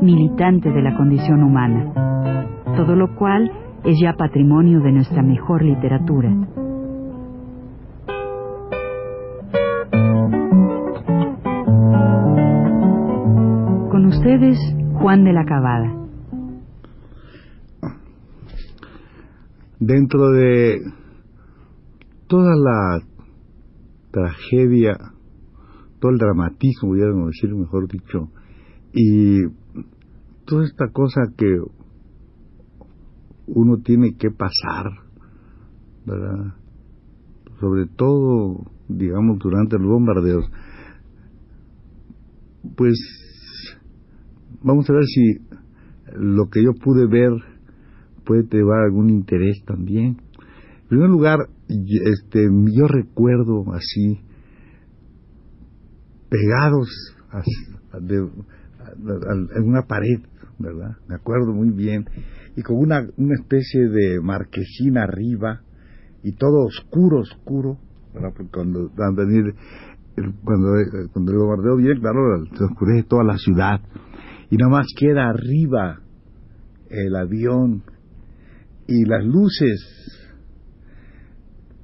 militante de la condición humana, todo lo cual es ya patrimonio de nuestra mejor literatura. Con ustedes, Juan de la Cabada. Dentro de toda la tragedia, todo el dramatismo, pudiéramos decir, mejor dicho, y toda esta cosa que uno tiene que pasar, ¿verdad? Sobre todo, digamos, durante los bombardeos, pues vamos a ver si lo que yo pude ver puede llevar algún interés también. En primer lugar, este, yo recuerdo así, pegados en una pared, ¿verdad? Me acuerdo muy bien, y con una, una especie de marquesina arriba, y todo oscuro, oscuro, ¿verdad? Porque cuando cuando, cuando el bombardeo viene, claro, se oscurece toda la ciudad, y nada más queda arriba el avión, y las luces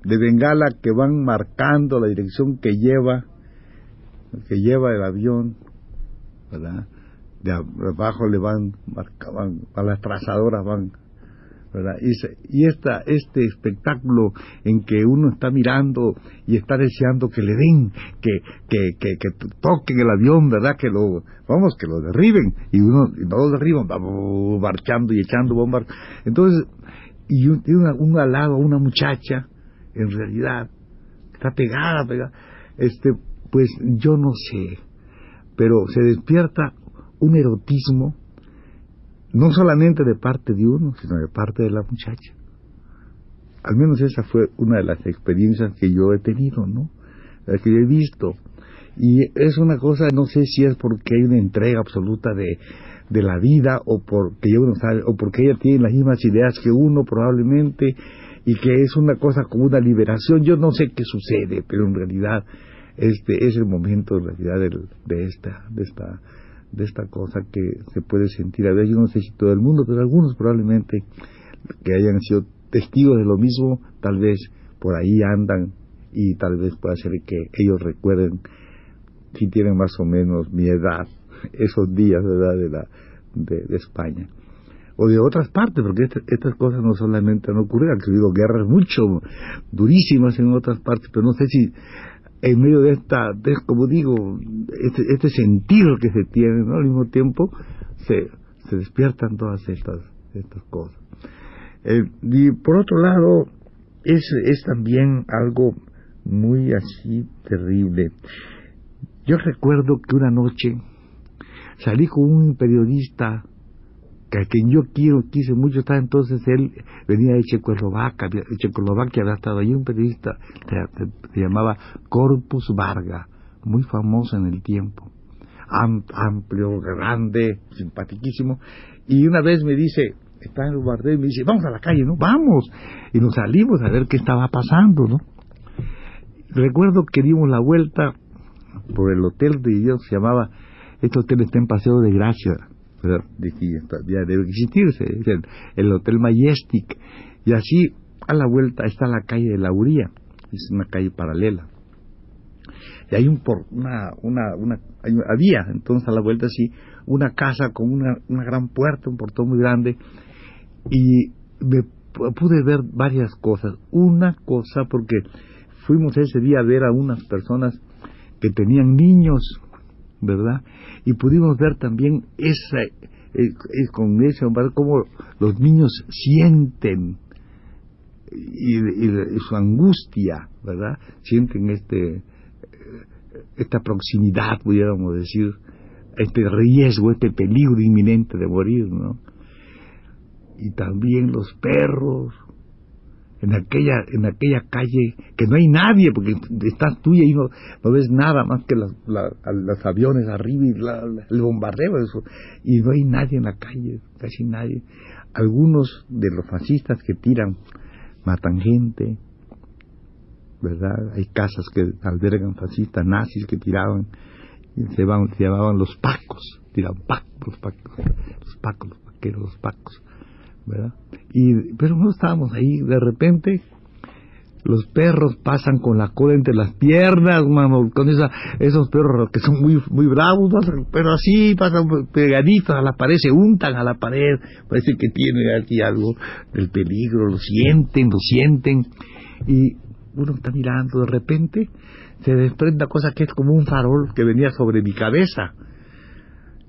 de bengala que van marcando la dirección que lleva que lleva el avión ¿verdad? De abajo le van marcaban a las trazadoras van ¿verdad? y, y esta, este espectáculo en que uno está mirando y está deseando que le den que, que, que, que toquen el avión verdad que lo vamos que lo derriben y uno y no lo derriban va marchando y echando bombas entonces y una, un al lado una muchacha en realidad está pegada, pegada. Este, pues yo no sé, pero se despierta un erotismo, no solamente de parte de uno, sino de parte de la muchacha. Al menos esa fue una de las experiencias que yo he tenido, ¿no? Las que he visto. Y es una cosa, no sé si es porque hay una entrega absoluta de, de la vida o porque uno sabe, o porque ella tiene las mismas ideas que uno probablemente y que es una cosa como una liberación. Yo no sé qué sucede, pero en realidad este es el momento en realidad de, esta de esta de esta cosa que se puede sentir. A ver yo no sé si todo el mundo pero algunos probablemente que hayan sido testigos de lo mismo tal vez por ahí andan y tal vez pueda ser que ellos recuerden si tienen más o menos mi edad esos días verdad de la de España. O de otras partes, porque este, estas cosas no solamente han ocurrido, han habido guerras mucho durísimas en otras partes, pero no sé si en medio de esta, como digo, este, este sentido que se tiene. Al mismo tiempo se, se despiertan todas estas, estas cosas. Eh, y por otro lado, es, es también algo muy así terrible. Yo recuerdo que una noche salí con un periodista a quien yo quiero, quise mucho estar, entonces él venía de Checoslovaquia, Checoslovaquia había estado allí un periodista, se, llamaba Corpus Varga, muy famoso en el tiempo, amplio, grande, simpaticísimo, y una vez me dice, está en el y me dice, vamos a la calle, ¿no? Vamos, y nos salimos a ver qué estaba pasando, ¿no? Recuerdo que dimos la vuelta por el hotel de Dios, se llamaba, este hotel está en Paseo de Gracia, ya debe existirse, es el, Hotel Majestic, y así a la vuelta está la calle de la Uría, es una calle paralela. Y hay un por, una, una, una había entonces a la vuelta así una casa con una, una gran puerta, un portón muy grande, y me pude ver varias cosas. Una cosa, porque fuimos ese día a ver a unas personas que tenían niños ¿verdad? Y pudimos ver también esa, eh, con ese cómo los niños sienten y, su angustia, ¿verdad? Sienten este esta proximidad, pudiéramos decir, este riesgo, este peligro inminente de morir, ¿no? y también los perros, en aquella, en aquella calle que no hay nadie, porque estás tú y no, no ves nada más que los aviones arriba y el bombardeo, y no hay nadie en la calle, casi nadie. Algunos de los fascistas que tiran, matan gente, ¿verdad? Hay casas que albergan fascistas, nazis que tiraban, y se, van, se llamaban los pacos, tiraban pacos, los pacos, los pacos, los paqueros, los pacos ¿verdad? Y, pero no estábamos ahí, de repente los perros pasan con la cola entre las piernas, mano, con esa, esos perros que son muy muy bravos, pero así pasan pegaditos a la pared, se untan a la pared, parece que tiene aquí algo del peligro, lo sienten, lo sienten, y uno está mirando, de repente se desprende una cosa que es como un farol que venía sobre mi cabeza.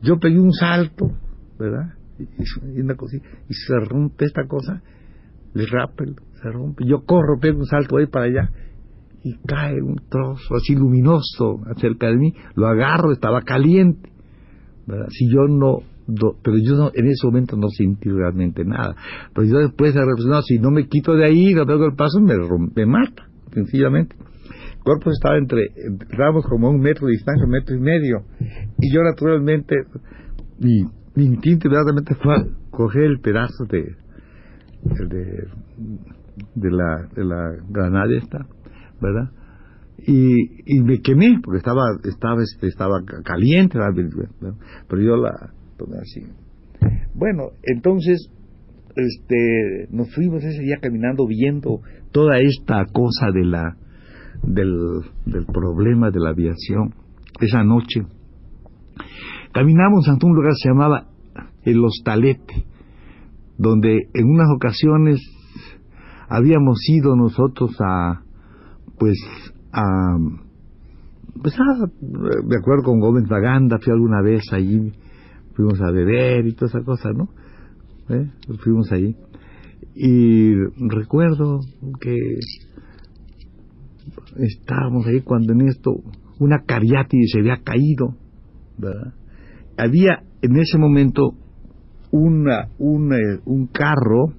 Yo pegué un salto, ¿verdad? Y, una cosita, y se rompe esta cosa, le rappel, se rompe, yo corro, pego un salto ahí para allá, y cae un trozo así luminoso acerca de mí, lo agarro, estaba caliente. Si yo no, pero yo no, en ese momento no sentí realmente nada, pero yo después de reflexionar, si no me quito de ahí, no pego el paso, me, me mata, sencillamente. El cuerpo estaba entre, estábamos como a un metro de distancia, un metro y medio, y yo naturalmente, y mi instinto inmediatamente fue coger el pedazo de, de, la, de la granada esta, ¿verdad? Y, y me quemé porque estaba estaba estaba caliente pero yo la tomé así. Bueno entonces este nos fuimos ese día caminando viendo toda esta cosa de la del, del problema de la aviación esa noche Caminamos ante un lugar que se llamaba el Hostalete, donde en unas ocasiones habíamos ido nosotros a, pues, a, pues, a, me acuerdo con Gómez Baganda, fui alguna vez allí, fuimos a beber y toda esa cosa, ¿no? ¿Eh? Fuimos allí. Y recuerdo que estábamos ahí cuando en esto una cariátide se había caído, ¿verdad? Había en ese momento una, un carro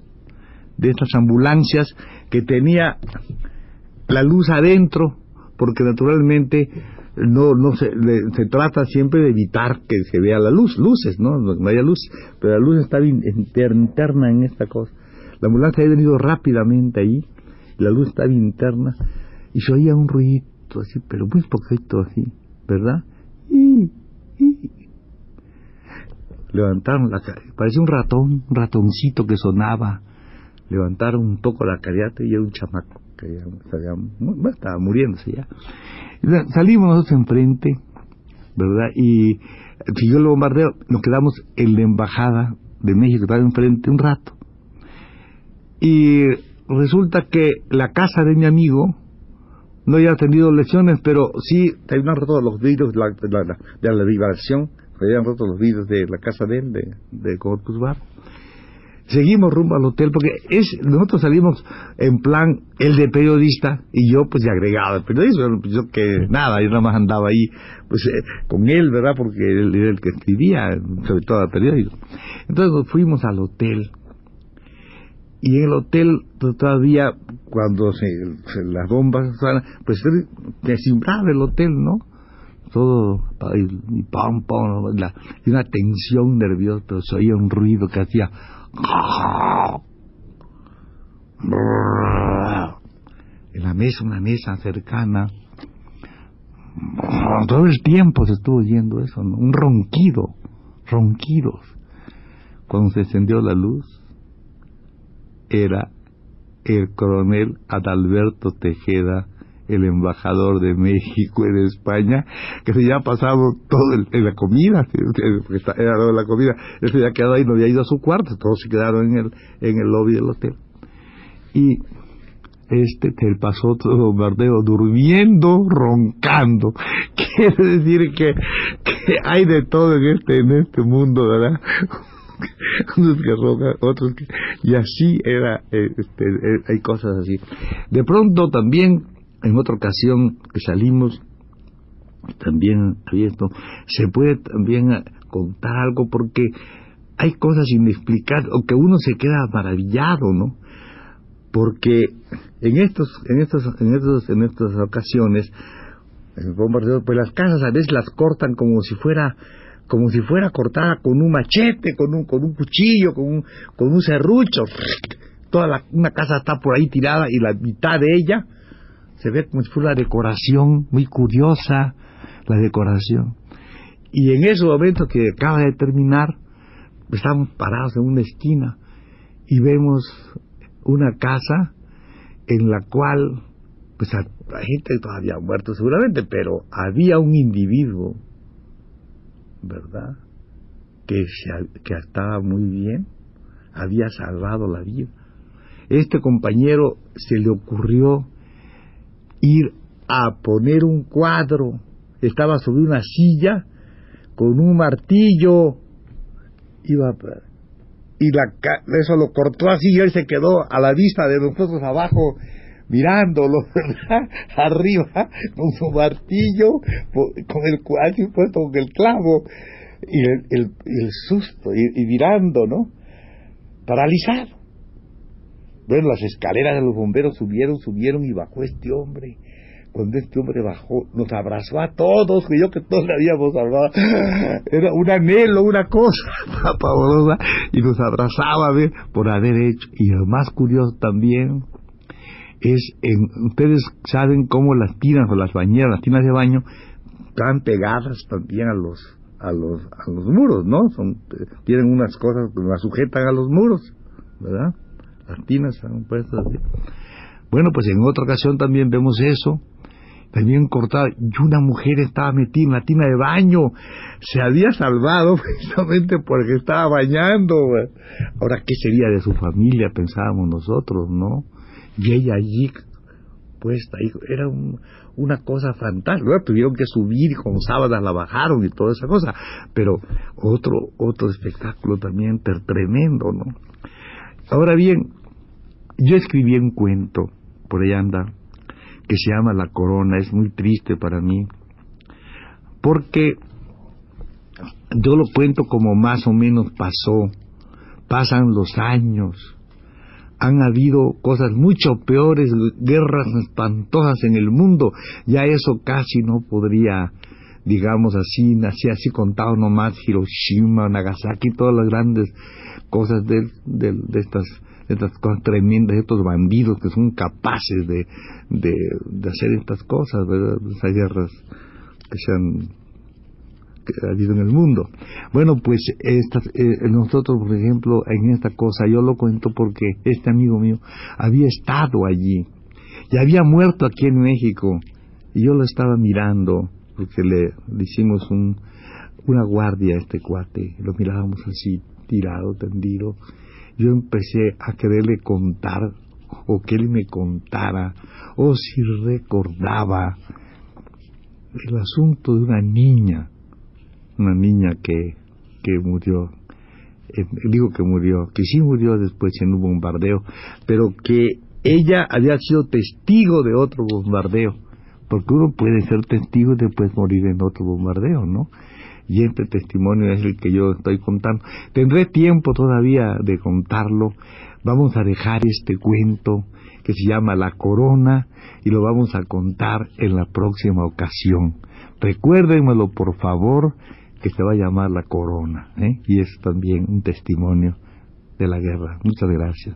de estas ambulancias que tenía la luz adentro, porque naturalmente no no se, se trata siempre de evitar que se vea la luz, luces, ¿no? No, haya luz, pero la luz estaba interna en esta cosa. La ambulancia había venido rápidamente ahí, la luz estaba interna, y se oía un ruido así, pero muy poquito así, ¿verdad? Y, y, levantaron la parecía un ratón, un ratoncito que sonaba, levantaron un poco la cariata y era un chamaco que ya, estaba muriéndose ya. Salimos nosotros enfrente, ¿verdad? Y siguió el bombardeo, nos quedamos en la embajada de México, estaba enfrente un rato. Y resulta que la casa de mi amigo no había tenido lesiones, pero sí habían roto los vidrios de la, de de la vibración habían roto los vidrios de la casa de él, de, Corpus Bar. Seguimos rumbo al hotel porque es, nosotros salimos en plan el de periodista y yo pues de agregado periodista, pues, yo que nada, yo nada más andaba ahí pues eh, con él, ¿verdad? Porque él era el que escribía, sobre todo el periódico. Entonces nos fuimos al hotel y en el hotel pues, todavía cuando se, las bombas pues desimbraba el hotel, ¿no? Todo y pam pam y una tensión nerviosa se oía un ruido que hacía en la mesa una mesa cercana. Todo el tiempo se estuvo oyendo eso un ronquido ronquidos. Cuando se encendió la luz era el coronel Adalberto Tejeda el embajador de México en España, que se ya ha pasado todo en la comida, era la comida, él se había quedado ahí, no había ido a su cuarto, todos se quedaron en el, en el lobby del hotel. Y este te pasó todo bombardeo durmiendo, roncando. Quiere decir que, que, hay de todo en este, en este mundo, ¿verdad? unos que roncan, otros que... Y así era, eh, este, eh, hay cosas así. De pronto también en otra ocasión que salimos, también abierto, se puede también contar algo porque hay cosas inexplicables, o que uno se queda maravillado, ¿no? Porque en estos, en estos, en estos, en estas ocasiones, pues las casas a veces las cortan como si fuera como si fuera cortada con un machete, con un, con un cuchillo, con un, con un serrucho. Toda la, una casa está por ahí tirada y la mitad de ella se ve como si fuera la decoración, muy curiosa la decoración. Y en ese momento que acaba de terminar, estamos parados en una esquina y vemos una casa en la cual, pues la gente todavía ha muerto seguramente, pero había un individuo ¿verdad? Que, que estaba muy bien, había salvado la vida. Este compañero se le ocurrió ir a poner un cuadro, estaba sobre una silla con un martillo, iba y la, eso lo cortó así y él se quedó a la vista de nosotros abajo mirándolo, ¿verdad? Arriba, con su martillo, con el así puesto con el clavo, y el, el, susto, y, mirando, ¿no? Paralizado. Bueno, las escaleras de los bomberos subieron, subieron y bajó este hombre. Cuando este hombre bajó, nos abrazó a todos, creyó que todos le habíamos salvado. Era un anhelo, una cosa pavorosa, y nos abrazaba por haber hecho. Y lo más curioso también es, en, ustedes saben cómo las tinas o las bañeras, las tinas de baño, están pegadas también a los, a los, a los muros, ¿no? Son, tienen unas cosas que las sujetan a los muros, ¿verdad? Las tinas están puestas así. Bueno, pues en otra ocasión también vemos eso, también cortada, y una mujer estaba metida en la tina de baño, se había salvado precisamente porque estaba bañando. Ahora, ¿qué sería de su familia? Pensábamos nosotros, ¿no? y ella allí puesta, era una cosa fantástica. tuvieron que subir y con sábanas la bajaron y toda esa cosa, pero otro, otro espectáculo también tremendo, ¿no? Ahora bien, yo escribí un cuento, por ahí anda, que se llama La Corona, es muy triste para mí, porque yo lo cuento como más o menos pasó, pasan los años, han habido cosas mucho peores, guerras espantosas en el mundo, ya eso casi no podría, digamos así, así, así contado nomás, Hiroshima, Nagasaki, todas las grandes cosas de, de, estas de estas cosas tremendas, estos bandidos que son capaces de, hacer estas cosas, ¿verdad? Esas guerras que se han ha habido en el mundo. Bueno, pues esta, eh, nosotros, por ejemplo, en esta cosa, yo lo cuento porque este amigo mío había estado allí y había muerto aquí en México y yo lo estaba mirando porque le, hicimos un, una guardia a este cuate, lo mirábamos así, tirado, tendido. Yo empecé a quererle contar o que él me contara o si recordaba el asunto de una niña una niña que, que murió, eh, digo que murió, que sí murió después en un bombardeo, pero que ella había sido testigo de otro bombardeo, porque uno puede ser testigo y después morir en otro bombardeo, ¿no? Y este testimonio es el que yo estoy contando. Tendré tiempo todavía de contarlo. Vamos a dejar este cuento que se llama La Corona y lo vamos a contar en la próxima ocasión. Recuérdenmelo, por favor, que se va a llamar la corona, ¿eh? y es también un testimonio de la guerra. Muchas gracias.